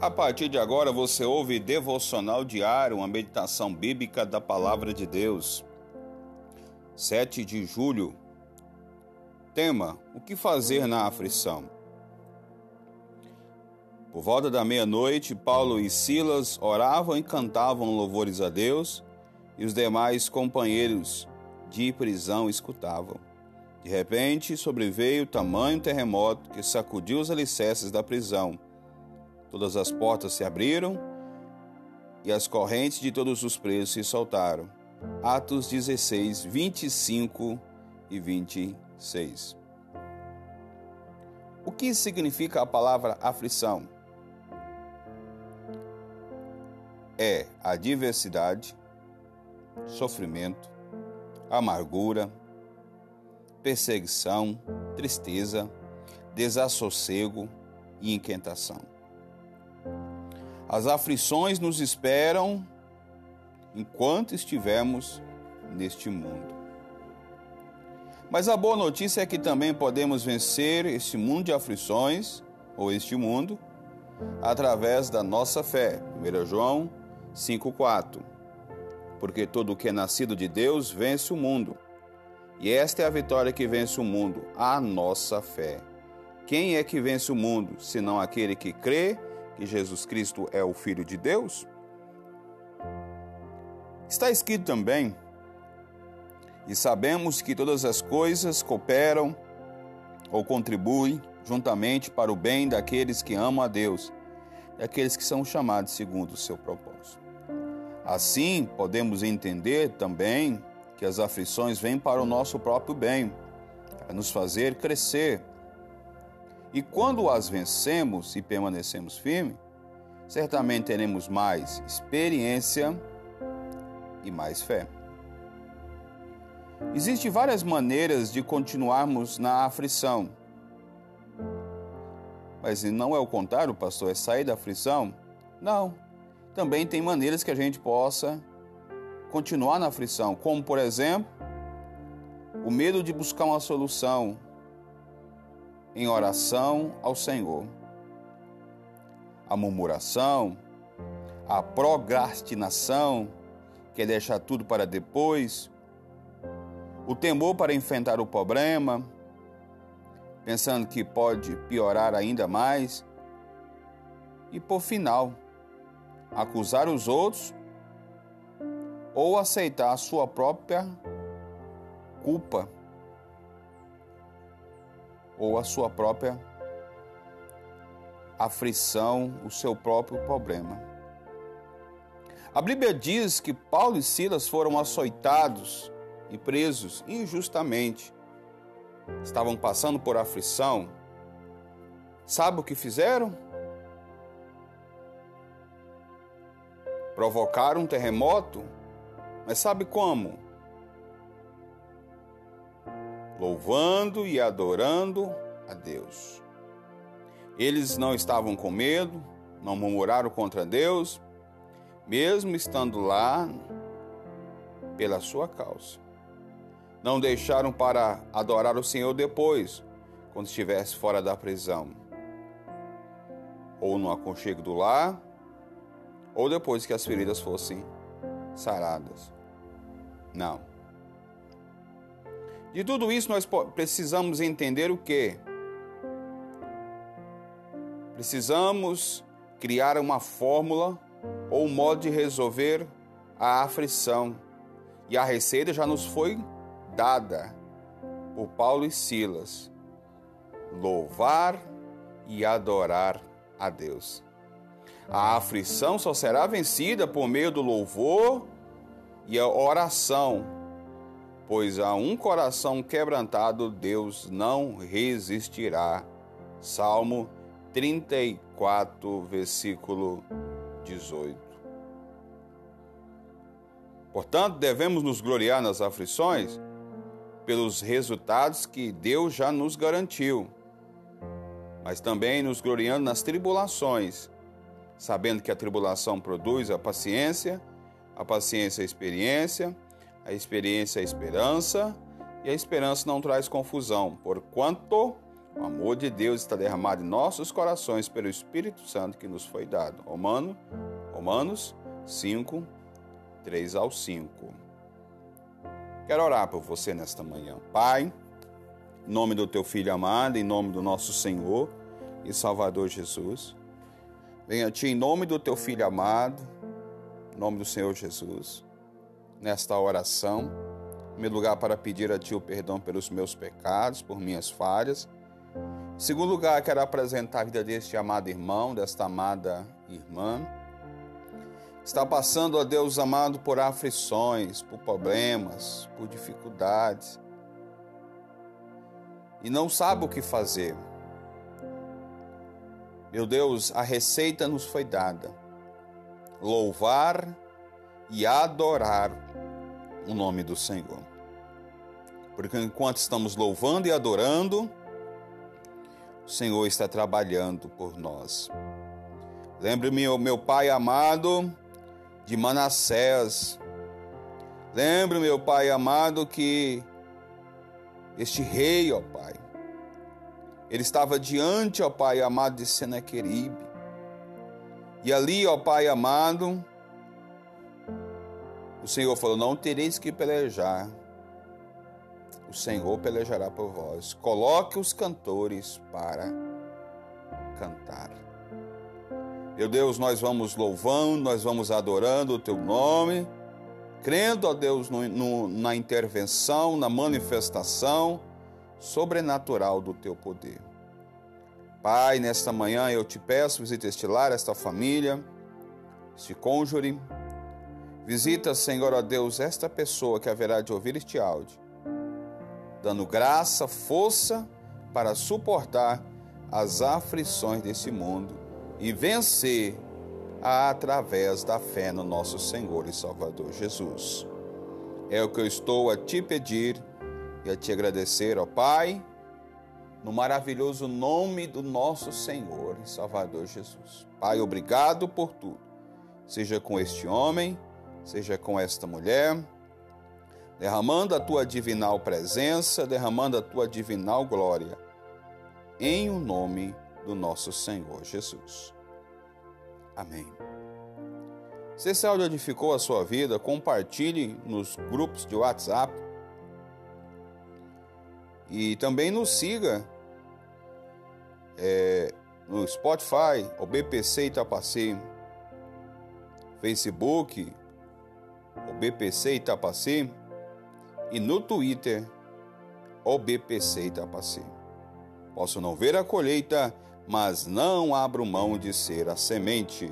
A partir de agora você ouve devocional diário, uma meditação bíblica da palavra de Deus. 7 de julho. Tema: O que fazer na aflição? Por volta da meia-noite, Paulo e Silas oravam e cantavam louvores a Deus, e os demais companheiros de prisão escutavam. De repente, sobreveio tamanho terremoto que sacudiu os alicerces da prisão Todas as portas se abriram e as correntes de todos os presos se soltaram. Atos 16, 25 e 26. O que significa a palavra aflição? É a diversidade, sofrimento, amargura, perseguição, tristeza, desassossego e inquietação. As aflições nos esperam enquanto estivermos neste mundo. Mas a boa notícia é que também podemos vencer este mundo de aflições, ou este mundo, através da nossa fé. 1 João 5,4 Porque todo o que é nascido de Deus vence o mundo. E esta é a vitória que vence o mundo, a nossa fé. Quem é que vence o mundo, senão aquele que crê que Jesus Cristo é o Filho de Deus? Está escrito também, e sabemos que todas as coisas cooperam ou contribuem juntamente para o bem daqueles que amam a Deus, daqueles que são chamados segundo o seu propósito. Assim, podemos entender também que as aflições vêm para o nosso próprio bem, para nos fazer crescer e quando as vencemos e permanecemos firmes, certamente teremos mais experiência e mais fé. Existem várias maneiras de continuarmos na aflição. Mas não é o contrário, pastor, é sair da aflição? Não. Também tem maneiras que a gente possa continuar na aflição, como por exemplo, o medo de buscar uma solução, em oração ao Senhor. A murmuração, a procrastinação, que é deixar tudo para depois, o temor para enfrentar o problema, pensando que pode piorar ainda mais, e por final, acusar os outros ou aceitar a sua própria culpa ou a sua própria aflição, o seu próprio problema. A Bíblia diz que Paulo e Silas foram açoitados e presos injustamente. Estavam passando por aflição. Sabe o que fizeram? Provocaram um terremoto, mas sabe como? Louvando e adorando a Deus. Eles não estavam com medo, não murmuraram contra Deus, mesmo estando lá pela sua causa. Não deixaram para adorar o Senhor depois, quando estivesse fora da prisão, ou no aconchego do lar, ou depois que as feridas fossem saradas. Não. De tudo isso, nós precisamos entender o que? Precisamos criar uma fórmula ou modo de resolver a aflição. E a receita já nos foi dada por Paulo e Silas: louvar e adorar a Deus. A aflição só será vencida por meio do louvor e a oração pois a um coração quebrantado Deus não resistirá. Salmo 34, versículo 18. Portanto, devemos nos gloriar nas aflições pelos resultados que Deus já nos garantiu, mas também nos gloriando nas tribulações, sabendo que a tribulação produz a paciência, a paciência a experiência, a experiência é a esperança, e a esperança não traz confusão, porquanto O amor de Deus está derramado em nossos corações pelo Espírito Santo que nos foi dado. Romano, Romanos 5, 3 ao 5. Quero orar por você nesta manhã. Pai, em nome do teu filho amado, em nome do nosso Senhor e Salvador Jesus, venho a ti em nome do teu filho amado, em nome do Senhor Jesus, nesta oração, meu lugar para pedir a ti o perdão pelos meus pecados, por minhas falhas em segundo lugar, quero apresentar a vida deste amado irmão, desta amada irmã. Está passando, ó Deus amado, por aflições, por problemas, por dificuldades. E não sabe o que fazer. Meu Deus, a receita nos foi dada. Louvar e adorar o nome do Senhor. Porque enquanto estamos louvando e adorando, o Senhor está trabalhando por nós. Lembre-me, meu Pai amado, de Manassés. Lembre, meu Pai amado, que este rei, ó Pai, ele estava diante, ó Pai amado, de Senaqueribe. E ali, ó Pai amado, o Senhor falou: Não tereis que pelejar, o Senhor pelejará por vós. Coloque os cantores para cantar. Meu Deus, nós vamos louvando, nós vamos adorando o teu nome, crendo, ó Deus, no, no, na intervenção, na manifestação sobrenatural do teu poder. Pai, nesta manhã eu te peço, visita este lar, esta família, este cônjure. Visita, Senhor, ó Deus, esta pessoa que haverá de ouvir este áudio dando graça, força para suportar as aflições desse mundo e vencer através da fé no nosso Senhor e Salvador Jesus. É o que eu estou a te pedir e a te agradecer, ó Pai, no maravilhoso nome do nosso Senhor e Salvador Jesus. Pai, obrigado por tudo. Seja com este homem, seja com esta mulher derramando a tua divinal presença, derramando a tua divinal glória, em o nome do nosso Senhor Jesus. Amém. Se esse áudio edificou a sua vida, compartilhe nos grupos de WhatsApp e também nos siga é, no Spotify, o BPC Itapaci, Facebook, o BPC Itapaci, e no Twitter OBPC Itapaci. Posso não ver a colheita, mas não abro mão de ser a semente.